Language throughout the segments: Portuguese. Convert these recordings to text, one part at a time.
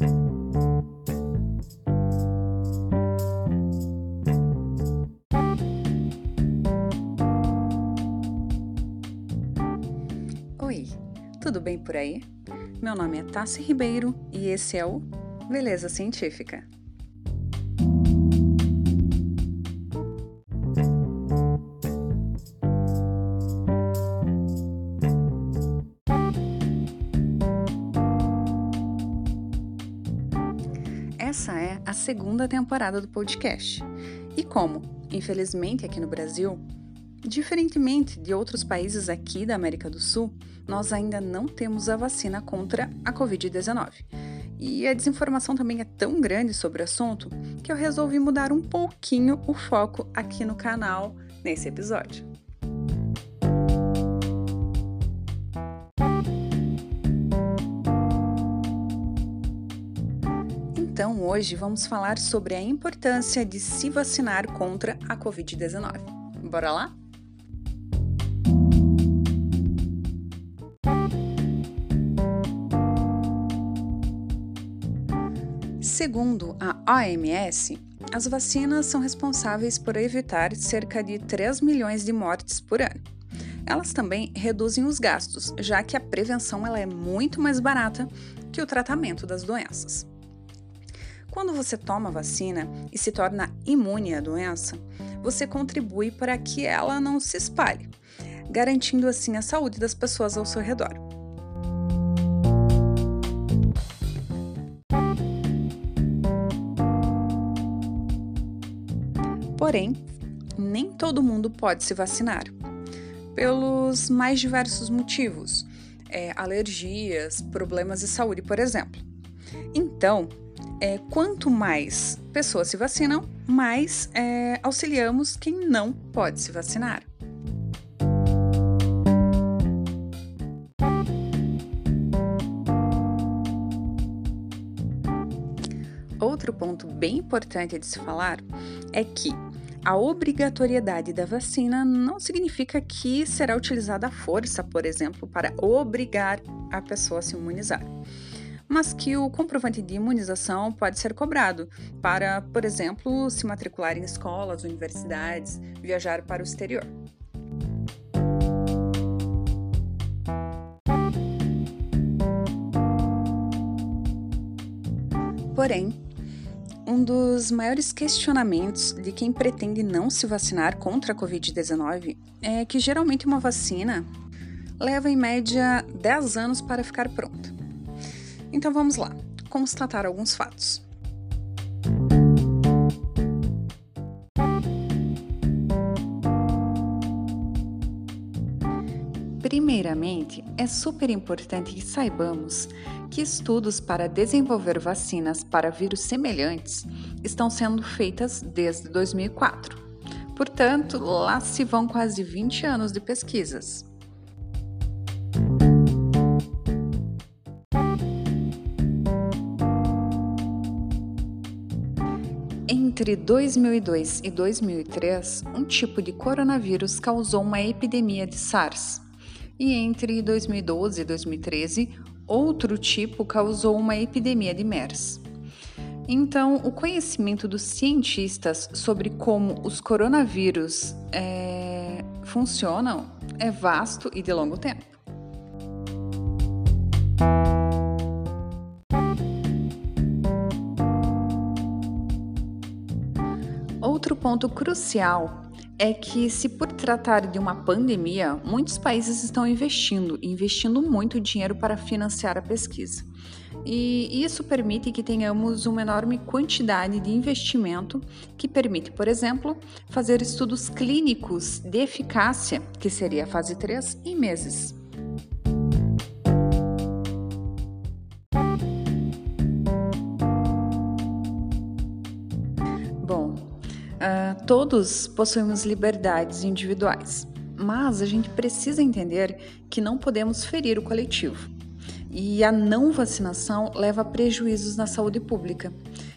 Oi, tudo bem por aí? Meu nome é Tassi Ribeiro e esse é o Beleza Científica. Essa é a segunda temporada do podcast. E como, infelizmente aqui no Brasil, diferentemente de outros países aqui da América do Sul, nós ainda não temos a vacina contra a Covid-19. E a desinformação também é tão grande sobre o assunto que eu resolvi mudar um pouquinho o foco aqui no canal nesse episódio. Então, hoje vamos falar sobre a importância de se vacinar contra a Covid-19. Bora lá? Segundo a OMS, as vacinas são responsáveis por evitar cerca de 3 milhões de mortes por ano. Elas também reduzem os gastos, já que a prevenção ela é muito mais barata que o tratamento das doenças. Quando você toma vacina e se torna imune à doença, você contribui para que ela não se espalhe, garantindo assim a saúde das pessoas ao seu redor. Porém, nem todo mundo pode se vacinar, pelos mais diversos motivos, é, alergias, problemas de saúde, por exemplo. Então, é, quanto mais pessoas se vacinam, mais é, auxiliamos quem não pode se vacinar. Outro ponto bem importante de se falar é que a obrigatoriedade da vacina não significa que será utilizada a força, por exemplo, para obrigar a pessoa a se imunizar mas que o comprovante de imunização pode ser cobrado para, por exemplo, se matricular em escolas, universidades, viajar para o exterior. Porém, um dos maiores questionamentos de quem pretende não se vacinar contra a Covid-19 é que geralmente uma vacina leva em média 10 anos para ficar pronta. Então vamos lá, constatar alguns fatos. Primeiramente, é super importante que saibamos que estudos para desenvolver vacinas para vírus semelhantes estão sendo feitas desde 2004. Portanto, lá se vão quase 20 anos de pesquisas. Entre 2002 e 2003, um tipo de coronavírus causou uma epidemia de SARS. E entre 2012 e 2013, outro tipo causou uma epidemia de MERS. Então, o conhecimento dos cientistas sobre como os coronavírus é, funcionam é vasto e de longo tempo. Outro ponto crucial é que, se por tratar de uma pandemia, muitos países estão investindo, investindo muito dinheiro para financiar a pesquisa. E isso permite que tenhamos uma enorme quantidade de investimento que permite, por exemplo, fazer estudos clínicos de eficácia, que seria a fase 3, em meses. Todos possuímos liberdades individuais, mas a gente precisa entender que não podemos ferir o coletivo. E a não vacinação leva a prejuízos na saúde pública.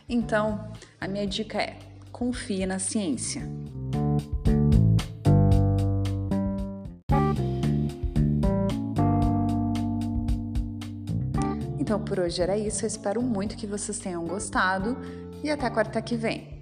Então, a minha dica é: confie na ciência. Então por hoje era isso, eu espero muito que vocês tenham gostado e até quarta que vem.